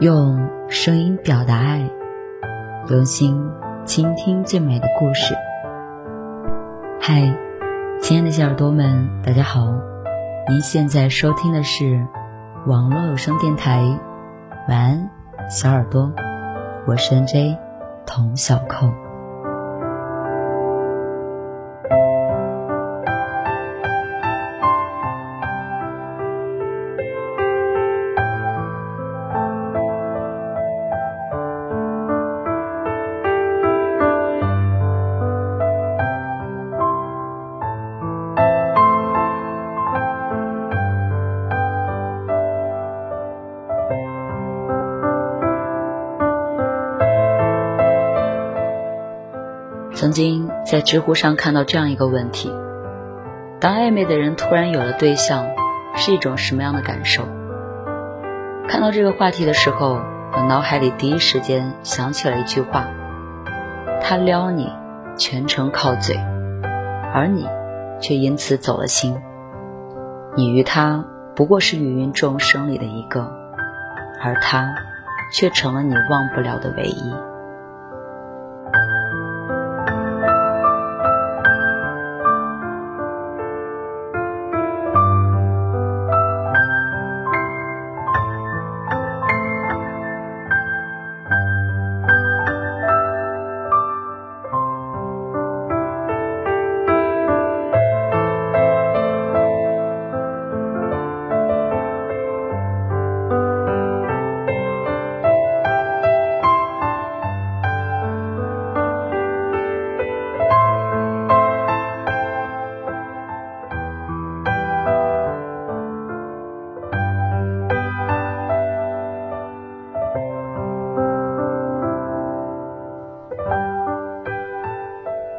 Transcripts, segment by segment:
用声音表达爱，用心倾听最美的故事。嗨，亲爱的小耳朵们，大家好！您现在收听的是网络有声电台。晚安，小耳朵，我是 NJ 童小扣。曾经在知乎上看到这样一个问题：当暧昧的人突然有了对象，是一种什么样的感受？看到这个话题的时候，我脑海里第一时间想起了一句话：“他撩你，全程靠嘴，而你却因此走了心。你与他不过是芸芸众生里的一个，而他却成了你忘不了的唯一。”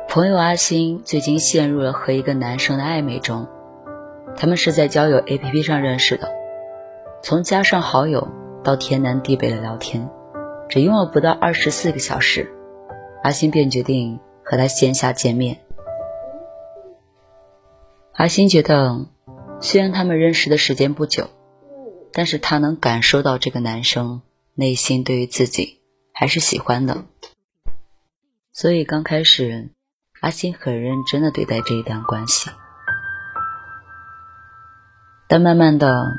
朋友阿星最近陷入了和一个男生的暧昧中，他们是在交友 APP 上认识的，从加上好友到天南地北的聊天，只用了不到二十四个小时，阿星便决定和他线下见面。阿星觉得，虽然他们认识的时间不久，但是他能感受到这个男生内心对于自己还是喜欢的，所以刚开始。阿星很认真的对待这一段关系，但慢慢的，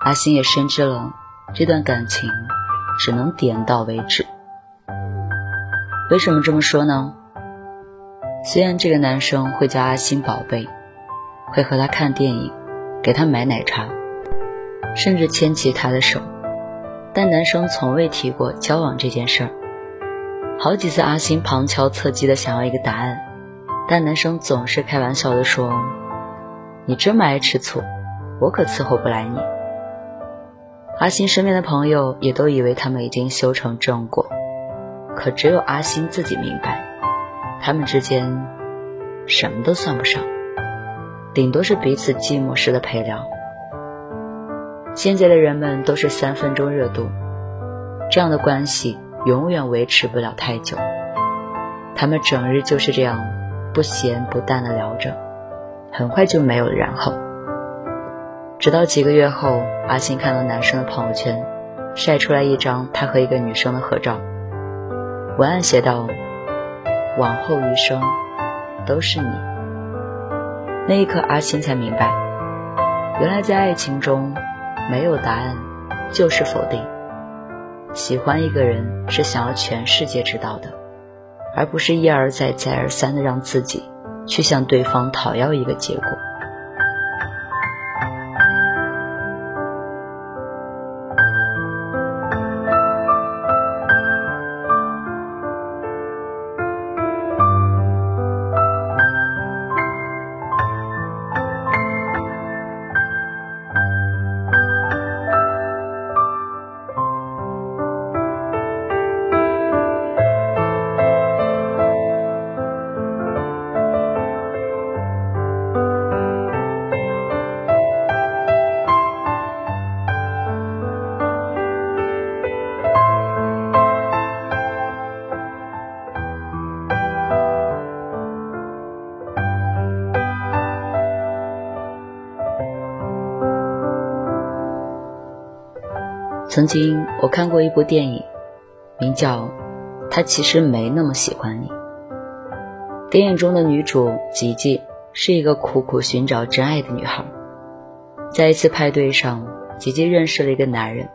阿星也深知了这段感情只能点到为止。为什么这么说呢？虽然这个男生会叫阿星宝贝，会和他看电影，给他买奶茶，甚至牵起他的手，但男生从未提过交往这件事儿。好几次，阿星旁敲侧击的想要一个答案，但男生总是开玩笑的说：“你这么爱吃醋，我可伺候不来你。”阿星身边的朋友也都以为他们已经修成正果，可只有阿星自己明白，他们之间什么都算不上，顶多是彼此寂寞时的陪聊。现在的人们都是三分钟热度，这样的关系。永远维持不了太久，他们整日就是这样不咸不淡的聊着，很快就没有然后。直到几个月后，阿星看到男生的朋友圈晒出来一张他和一个女生的合照，文案写道：“往后余生都是你。”那一刻，阿星才明白，原来在爱情中，没有答案，就是否定。喜欢一个人是想要全世界知道的，而不是一而再、再而三的让自己去向对方讨要一个结果。曾经我看过一部电影，名叫《他其实没那么喜欢你》。电影中的女主吉吉是一个苦苦寻找真爱的女孩，在一次派对上，吉吉认识了一个男人，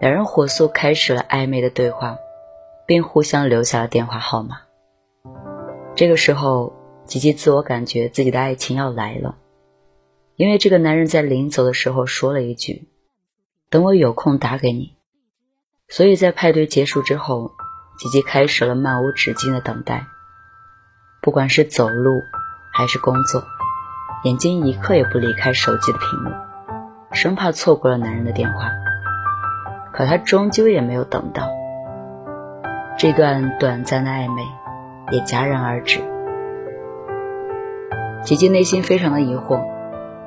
两人火速开始了暧昧的对话，并互相留下了电话号码。这个时候，吉吉自我感觉自己的爱情要来了，因为这个男人在临走的时候说了一句。等我有空打给你。所以在派对结束之后，吉吉开始了漫无止境的等待。不管是走路还是工作，眼睛一刻也不离开手机的屏幕，生怕错过了男人的电话。可他终究也没有等到。这段短暂的暧昧也戛然而止。吉吉内心非常的疑惑，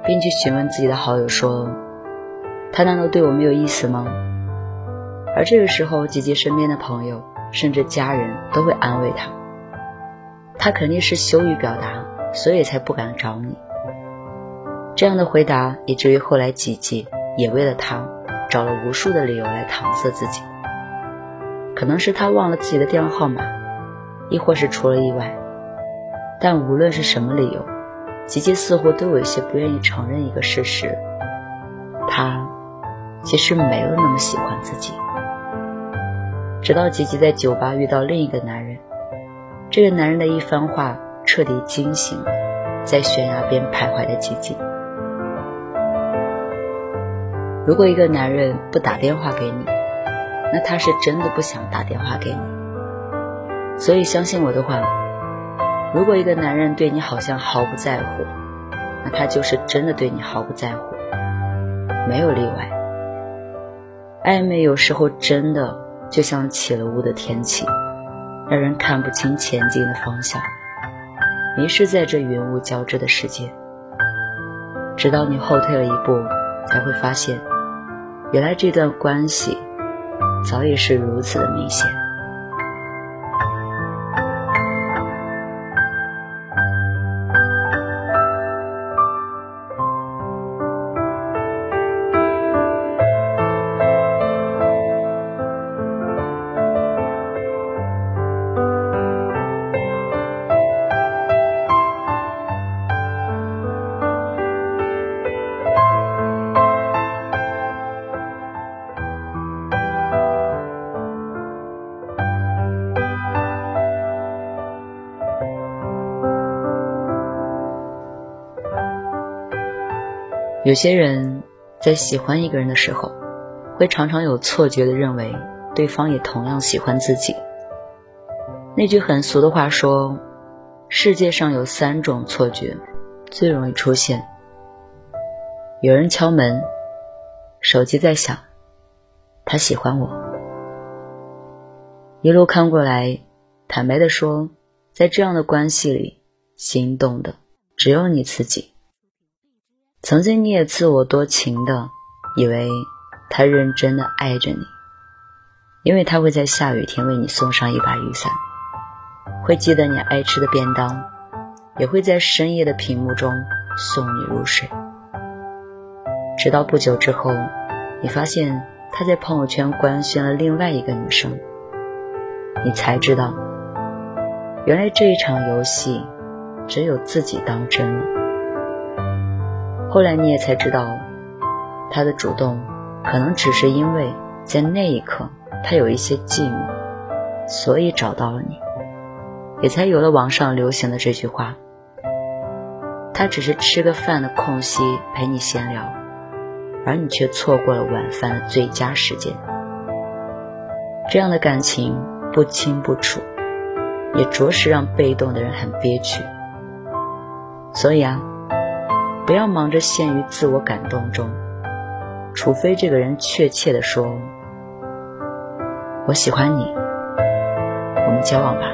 并去询问自己的好友说。他难道对我没有意思吗？而这个时候，姐姐身边的朋友甚至家人都会安慰她，她肯定是羞于表达，所以才不敢找你。这样的回答，以至于后来姐姐也为了他找了无数的理由来搪塞自己。可能是他忘了自己的电话号码，亦或是出了意外。但无论是什么理由，姐姐似乎都有一些不愿意承认一个事实：其实没有那么喜欢自己。直到吉吉在酒吧遇到另一个男人，这个男人的一番话彻底惊醒了在悬崖边徘徊的吉吉。如果一个男人不打电话给你，那他是真的不想打电话给你。所以相信我的话，如果一个男人对你好像毫不在乎，那他就是真的对你毫不在乎，没有例外。暧昧有时候真的就像起了雾的天气，让人看不清前进的方向，迷失在这云雾交织的世界。直到你后退了一步，才会发现，原来这段关系早已是如此的明显。有些人在喜欢一个人的时候，会常常有错觉的认为对方也同样喜欢自己。那句很俗的话说：“世界上有三种错觉最容易出现。有人敲门，手机在响，他喜欢我。一路看过来，坦白的说，在这样的关系里，心动的只有你自己。”曾经你也自我多情的，以为他认真的爱着你，因为他会在下雨天为你送上一把雨伞，会记得你爱吃的便当，也会在深夜的屏幕中送你入睡。直到不久之后，你发现他在朋友圈官宣了另外一个女生，你才知道，原来这一场游戏只有自己当真了。后来你也才知道，他的主动可能只是因为在那一刻他有一些寂寞，所以找到了你，也才有了网上流行的这句话：他只是吃个饭的空隙陪你闲聊，而你却错过了晚饭的最佳时间。这样的感情不清不楚，也着实让被动的人很憋屈。所以啊。不要忙着陷于自我感动中，除非这个人确切的说：“我喜欢你，我们交往吧。”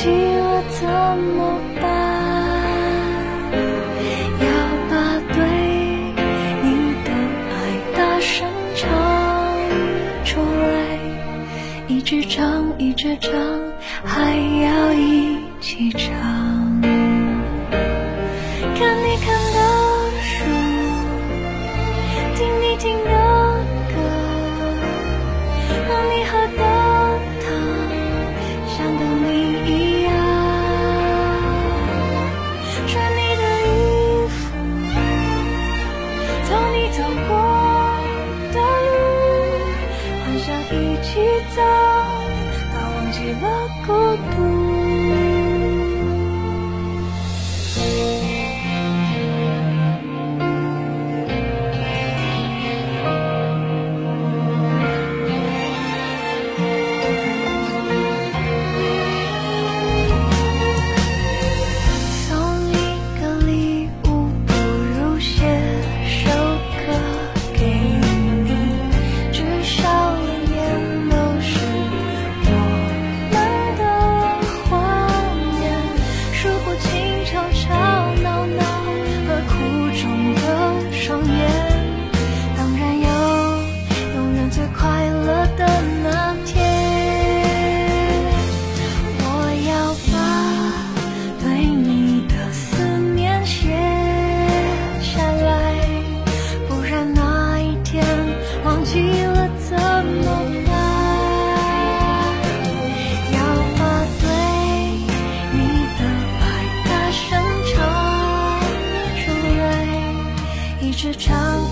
起了怎么办？要把对你的爱大声唱出来，一直唱，一直唱。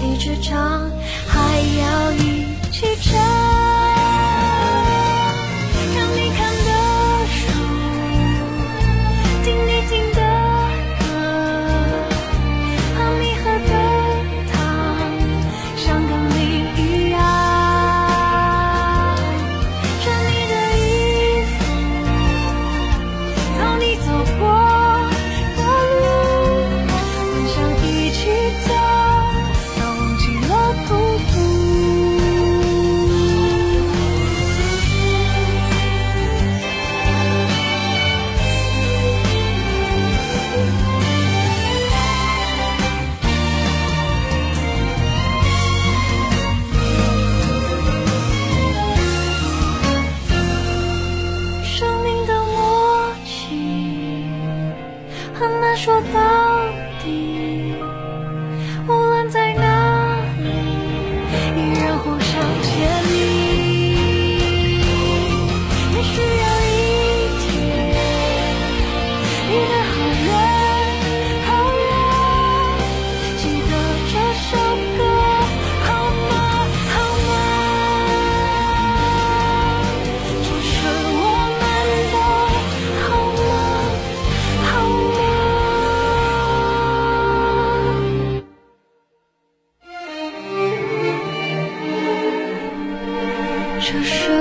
一直唱还要一起唱这是